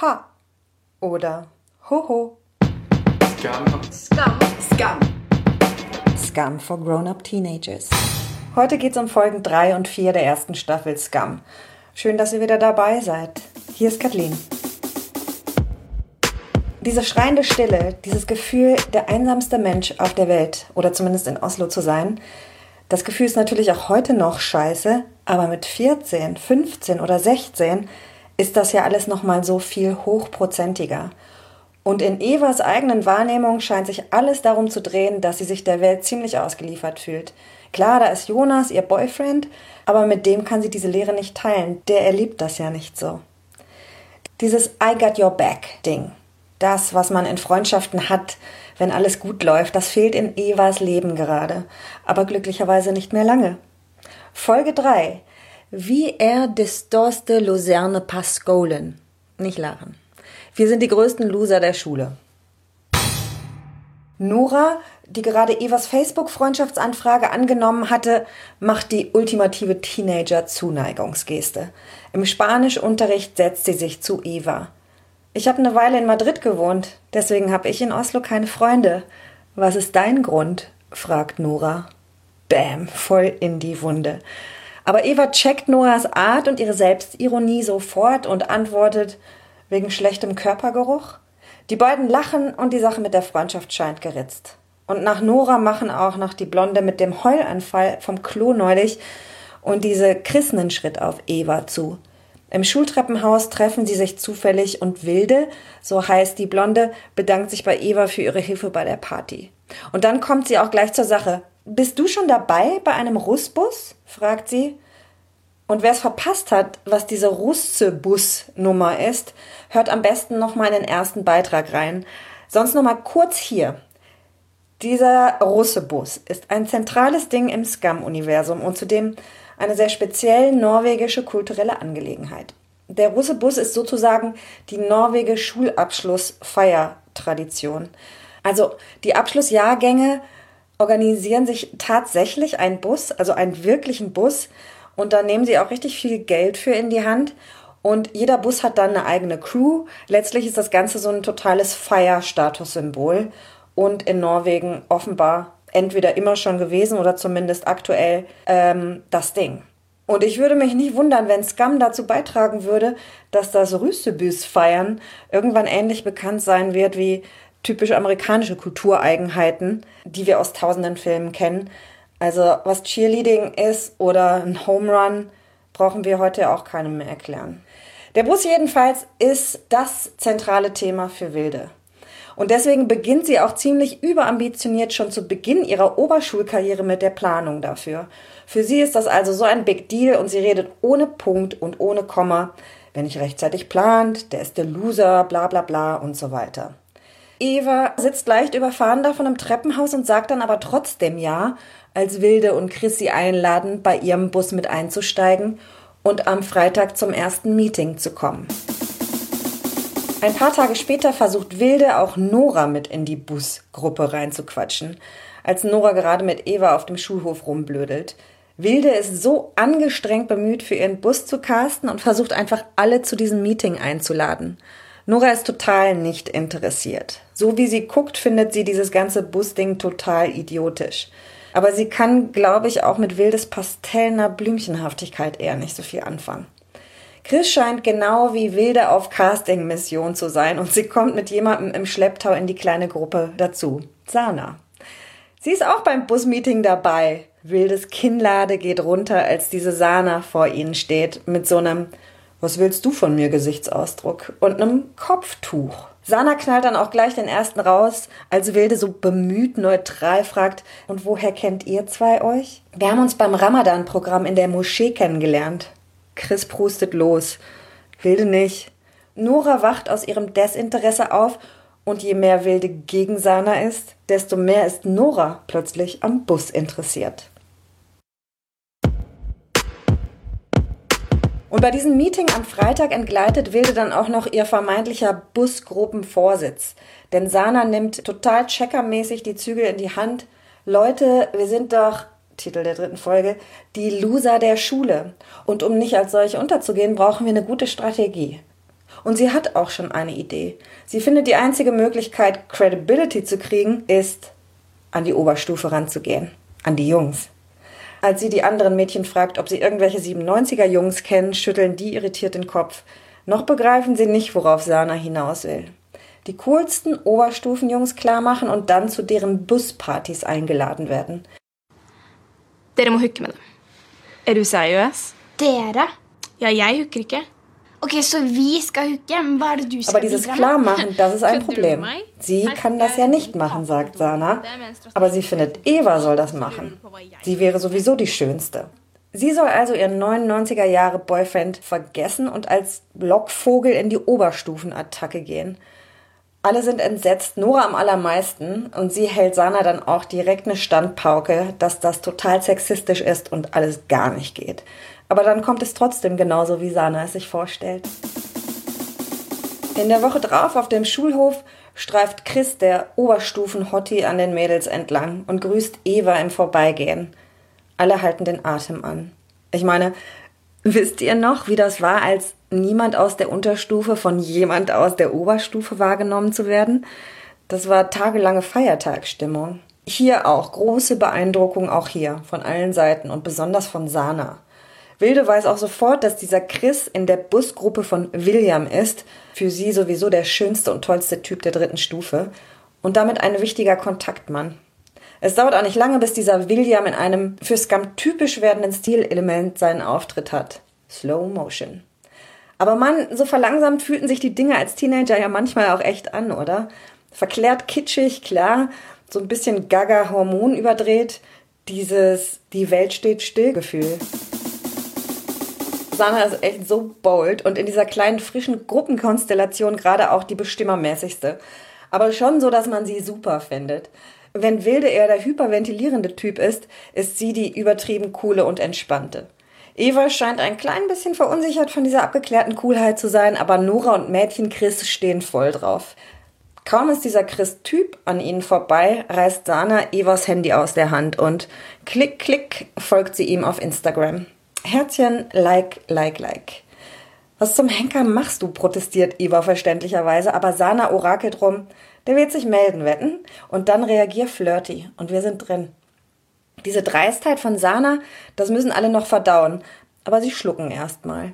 Ha oder Hoho. Scum. Scum. Scum. Scum for Grown-Up Teenagers. Heute geht's um Folgen 3 und 4 der ersten Staffel Scum. Schön, dass ihr wieder dabei seid. Hier ist Kathleen. Diese schreiende Stille, dieses Gefühl, der einsamste Mensch auf der Welt oder zumindest in Oslo zu sein, das Gefühl ist natürlich auch heute noch scheiße, aber mit 14, 15 oder 16 ist das ja alles nochmal so viel hochprozentiger. Und in Evas eigenen Wahrnehmung scheint sich alles darum zu drehen, dass sie sich der Welt ziemlich ausgeliefert fühlt. Klar, da ist Jonas, ihr Boyfriend, aber mit dem kann sie diese Lehre nicht teilen. Der erlebt das ja nicht so. Dieses I got your back Ding, das, was man in Freundschaften hat, wenn alles gut läuft, das fehlt in Evas Leben gerade, aber glücklicherweise nicht mehr lange. Folge 3. Wie er distorste Luzerne Pascolen. Nicht lachen. Wir sind die größten Loser der Schule. Nora, die gerade Evas Facebook-Freundschaftsanfrage angenommen hatte, macht die ultimative Teenager-Zuneigungsgeste. Im Spanischunterricht setzt sie sich zu Eva. Ich habe eine Weile in Madrid gewohnt, deswegen habe ich in Oslo keine Freunde. Was ist dein Grund? fragt Nora. Bäm, voll in die Wunde. Aber Eva checkt Noras Art und ihre Selbstironie sofort und antwortet wegen schlechtem Körpergeruch. Die beiden lachen und die Sache mit der Freundschaft scheint geritzt. Und nach Nora machen auch noch die Blonde mit dem Heulanfall vom Klo neulich und diese Chris einen Schritt auf Eva zu. Im Schultreppenhaus treffen sie sich zufällig und Wilde, so heißt die Blonde, bedankt sich bei Eva für ihre Hilfe bei der Party. Und dann kommt sie auch gleich zur Sache. Bist du schon dabei bei einem Russbus? fragt sie. Und wer es verpasst hat, was diese Russe-Bus-Nummer ist, hört am besten noch mal in den ersten Beitrag rein. Sonst noch mal kurz hier. Dieser Russe-Bus ist ein zentrales Ding im Scam-Universum und zudem eine sehr speziell norwegische kulturelle Angelegenheit. Der Russe-Bus ist sozusagen die norwegische Schulabschluss-Feiertradition. Also die Abschlussjahrgänge organisieren sich tatsächlich einen Bus, also einen wirklichen Bus, und da nehmen sie auch richtig viel Geld für in die Hand. Und jeder Bus hat dann eine eigene Crew. Letztlich ist das Ganze so ein totales Feierstatussymbol und in Norwegen offenbar entweder immer schon gewesen oder zumindest aktuell ähm, das Ding. Und ich würde mich nicht wundern, wenn Scum dazu beitragen würde, dass das Rüstebüs-Feiern irgendwann ähnlich bekannt sein wird wie typisch amerikanische Kultureigenheiten, die wir aus tausenden Filmen kennen. Also was Cheerleading ist oder ein Home Run, brauchen wir heute auch keinem mehr erklären. Der Bus jedenfalls ist das zentrale Thema für Wilde. Und deswegen beginnt sie auch ziemlich überambitioniert schon zu Beginn ihrer Oberschulkarriere mit der Planung dafür. Für sie ist das also so ein Big Deal und sie redet ohne Punkt und ohne Komma. Wenn nicht rechtzeitig plant, der ist der Loser, bla bla bla und so weiter. Eva sitzt leicht überfahren davon im Treppenhaus und sagt dann aber trotzdem ja, als Wilde und Chris sie einladen, bei ihrem Bus mit einzusteigen und am Freitag zum ersten Meeting zu kommen. Ein paar Tage später versucht Wilde auch Nora mit in die Busgruppe reinzuquatschen, als Nora gerade mit Eva auf dem Schulhof rumblödelt. Wilde ist so angestrengt bemüht, für ihren Bus zu casten und versucht einfach alle zu diesem Meeting einzuladen. Nora ist total nicht interessiert. So wie sie guckt, findet sie dieses ganze Busding total idiotisch. Aber sie kann, glaube ich, auch mit wildes Pastellner Blümchenhaftigkeit eher nicht so viel anfangen. Chris scheint genau wie Wilde auf Casting-Mission zu sein und sie kommt mit jemandem im Schlepptau in die kleine Gruppe dazu. Sana. Sie ist auch beim Busmeeting dabei. Wildes Kinnlade geht runter, als diese Sana vor ihnen steht, mit so einem Was willst du von mir Gesichtsausdruck und einem Kopftuch. Sana knallt dann auch gleich den ersten raus, als Wilde so bemüht neutral fragt, und woher kennt ihr zwei euch? Wir haben uns beim Ramadan-Programm in der Moschee kennengelernt. Chris prustet los. Wilde nicht. Nora wacht aus ihrem Desinteresse auf und je mehr Wilde gegen Sana ist, desto mehr ist Nora plötzlich am Bus interessiert. Und bei diesem Meeting am Freitag entgleitet Wilde dann auch noch ihr vermeintlicher Busgruppenvorsitz. Denn Sana nimmt total checkermäßig die Zügel in die Hand. Leute, wir sind doch, Titel der dritten Folge, die Loser der Schule. Und um nicht als solche unterzugehen, brauchen wir eine gute Strategie. Und sie hat auch schon eine Idee. Sie findet, die einzige Möglichkeit, Credibility zu kriegen, ist, an die Oberstufe ranzugehen. An die Jungs. Als sie die anderen Mädchen fragt, ob sie irgendwelche 97er Jungs kennen, schütteln die irritiert den Kopf. Noch begreifen sie nicht, worauf Sana hinaus will. Die coolsten Oberstufenjungs klarmachen und dann zu deren Buspartys eingeladen werden. Dere må hooke med dem. Er du seriøs? Dere? Ja, jeg hooker ikke. Ok, så vi skal hooke, men hva er det du skal Aber dieses? Klarmachen, das ist ein Problem. Sie kann das ja nicht machen, sagt Sana. Aber sie findet, Eva soll das machen. Sie wäre sowieso die Schönste. Sie soll also ihren 99er Jahre Boyfriend vergessen und als Lockvogel in die Oberstufenattacke gehen. Alle sind entsetzt, Nora am allermeisten. Und sie hält Sana dann auch direkt eine Standpauke, dass das total sexistisch ist und alles gar nicht geht. Aber dann kommt es trotzdem genauso, wie Sana es sich vorstellt. In der Woche drauf auf dem Schulhof streift Chris, der Oberstufen-Hottie, an den Mädels entlang und grüßt Eva im Vorbeigehen. Alle halten den Atem an. Ich meine, wisst ihr noch, wie das war, als niemand aus der Unterstufe von jemand aus der Oberstufe wahrgenommen zu werden? Das war tagelange Feiertagsstimmung. Hier auch große Beeindruckung, auch hier, von allen Seiten und besonders von Sana. Wilde weiß auch sofort, dass dieser Chris in der Busgruppe von William ist, für sie sowieso der schönste und tollste Typ der dritten Stufe und damit ein wichtiger Kontaktmann. Es dauert auch nicht lange, bis dieser William in einem für Scum typisch werdenden Stilelement seinen Auftritt hat. Slow Motion. Aber Mann, so verlangsamt fühlten sich die Dinge als Teenager ja manchmal auch echt an, oder? Verklärt kitschig, klar, so ein bisschen gaga Hormon überdreht, dieses die Welt steht still Gefühl. Sana ist echt so bold und in dieser kleinen frischen Gruppenkonstellation gerade auch die bestimmermäßigste. Aber schon so, dass man sie super findet. Wenn Wilde eher der hyperventilierende Typ ist, ist sie die übertrieben coole und entspannte. Eva scheint ein klein bisschen verunsichert von dieser abgeklärten Coolheit zu sein, aber Nora und Mädchen Chris stehen voll drauf. Kaum ist dieser Chris-Typ an ihnen vorbei, reißt Sana Evas Handy aus der Hand und klick, klick folgt sie ihm auf Instagram. Herzchen, like, like, like. Was zum Henker machst du? protestiert Eva verständlicherweise, aber Sana orakelt rum. Der wird sich melden, wetten? Und dann reagier flirty und wir sind drin. Diese Dreistheit von Sana, das müssen alle noch verdauen, aber sie schlucken erstmal.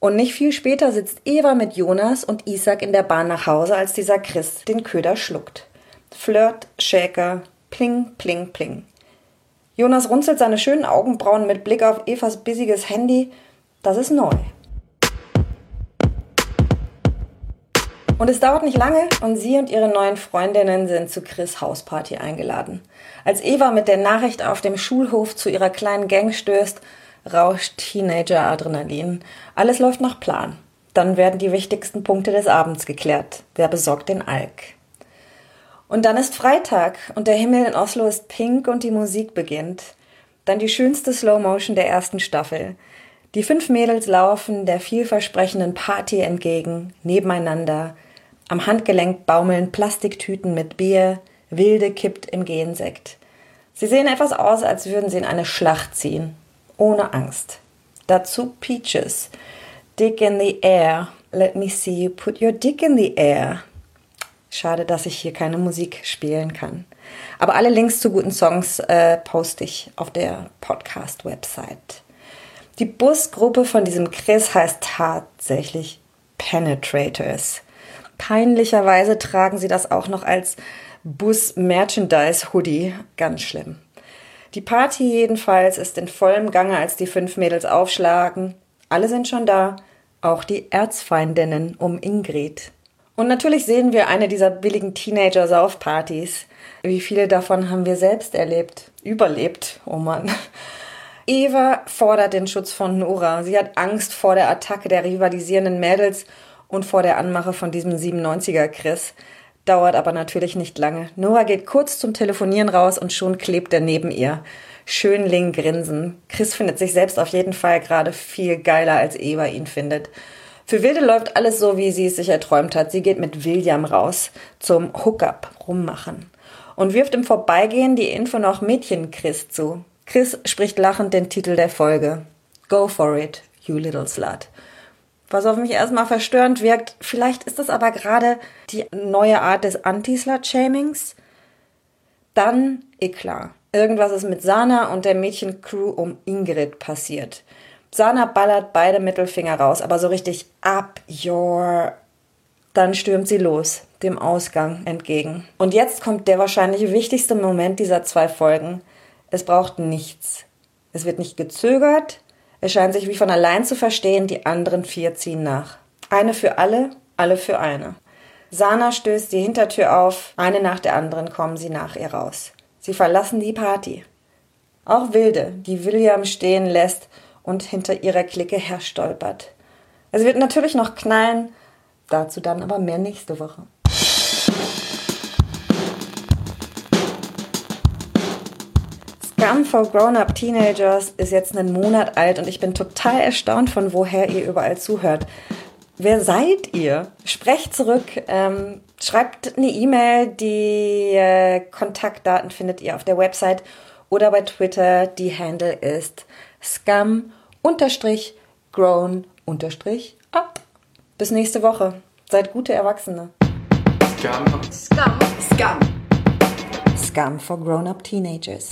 Und nicht viel später sitzt Eva mit Jonas und Isaac in der Bahn nach Hause, als dieser Chris den Köder schluckt. Flirt, Shaker, pling, pling, pling. Jonas runzelt seine schönen Augenbrauen mit Blick auf Evas bissiges Handy. Das ist neu. Und es dauert nicht lange und sie und ihre neuen Freundinnen sind zu Chris Hausparty eingeladen. Als Eva mit der Nachricht auf dem Schulhof zu ihrer kleinen Gang stößt, rauscht Teenager-Adrenalin. Alles läuft nach Plan. Dann werden die wichtigsten Punkte des Abends geklärt. Wer besorgt den Alk? Und dann ist Freitag und der Himmel in Oslo ist pink und die Musik beginnt. Dann die schönste Slow Motion der ersten Staffel. Die fünf Mädels laufen der vielversprechenden Party entgegen, nebeneinander. Am Handgelenk baumeln Plastiktüten mit Bier, Wilde kippt im Gensekt. Sie sehen etwas aus, als würden sie in eine Schlacht ziehen. Ohne Angst. Dazu Peaches. Dick in the air. Let me see you put your dick in the air. Schade, dass ich hier keine Musik spielen kann. Aber alle Links zu guten Songs äh, poste ich auf der Podcast-Website. Die Busgruppe von diesem Chris heißt tatsächlich Penetrators. Peinlicherweise tragen sie das auch noch als Bus-Merchandise-Hoodie. Ganz schlimm. Die Party jedenfalls ist in vollem Gange, als die fünf Mädels aufschlagen. Alle sind schon da, auch die Erzfeindinnen um Ingrid. Und natürlich sehen wir eine dieser billigen Teenager-Saufpartys. Wie viele davon haben wir selbst erlebt? Überlebt, oh Mann. Eva fordert den Schutz von Nora. Sie hat Angst vor der Attacke der rivalisierenden Mädels und vor der Anmache von diesem 97er Chris. Dauert aber natürlich nicht lange. Nora geht kurz zum Telefonieren raus und schon klebt er neben ihr. Schönling grinsen. Chris findet sich selbst auf jeden Fall gerade viel geiler, als Eva ihn findet. Für Wilde läuft alles so, wie sie es sich erträumt hat. Sie geht mit William raus zum Hookup rummachen und wirft im Vorbeigehen die Info noch Mädchen Chris zu. Chris spricht lachend den Titel der Folge. Go for it, you little slut. was auf mich erstmal verstörend wirkt. Vielleicht ist das aber gerade die neue Art des Anti-Slut-Shamings. Dann Eklat. Irgendwas ist mit Sana und der Mädchencrew um Ingrid passiert. Sana ballert beide Mittelfinger raus, aber so richtig up your. Dann stürmt sie los, dem Ausgang entgegen. Und jetzt kommt der wahrscheinlich wichtigste Moment dieser zwei Folgen. Es braucht nichts. Es wird nicht gezögert. Es scheint sich wie von allein zu verstehen, die anderen vier ziehen nach. Eine für alle, alle für eine. Sana stößt die Hintertür auf, eine nach der anderen kommen sie nach ihr raus. Sie verlassen die Party. Auch Wilde, die William stehen lässt und hinter ihrer Clique herstolpert. Es wird natürlich noch knallen, dazu dann aber mehr nächste Woche. Scum for Grown-Up Teenagers ist jetzt einen Monat alt und ich bin total erstaunt, von woher ihr überall zuhört. Wer seid ihr? Sprecht zurück, ähm, schreibt eine E-Mail, die äh, Kontaktdaten findet ihr auf der Website oder bei Twitter. Die Handle ist scum unterstrich grown unterstrich up. Bis nächste Woche. Seid gute Erwachsene. Scum. Skam. Scum. Scum for Grown-Up Teenagers.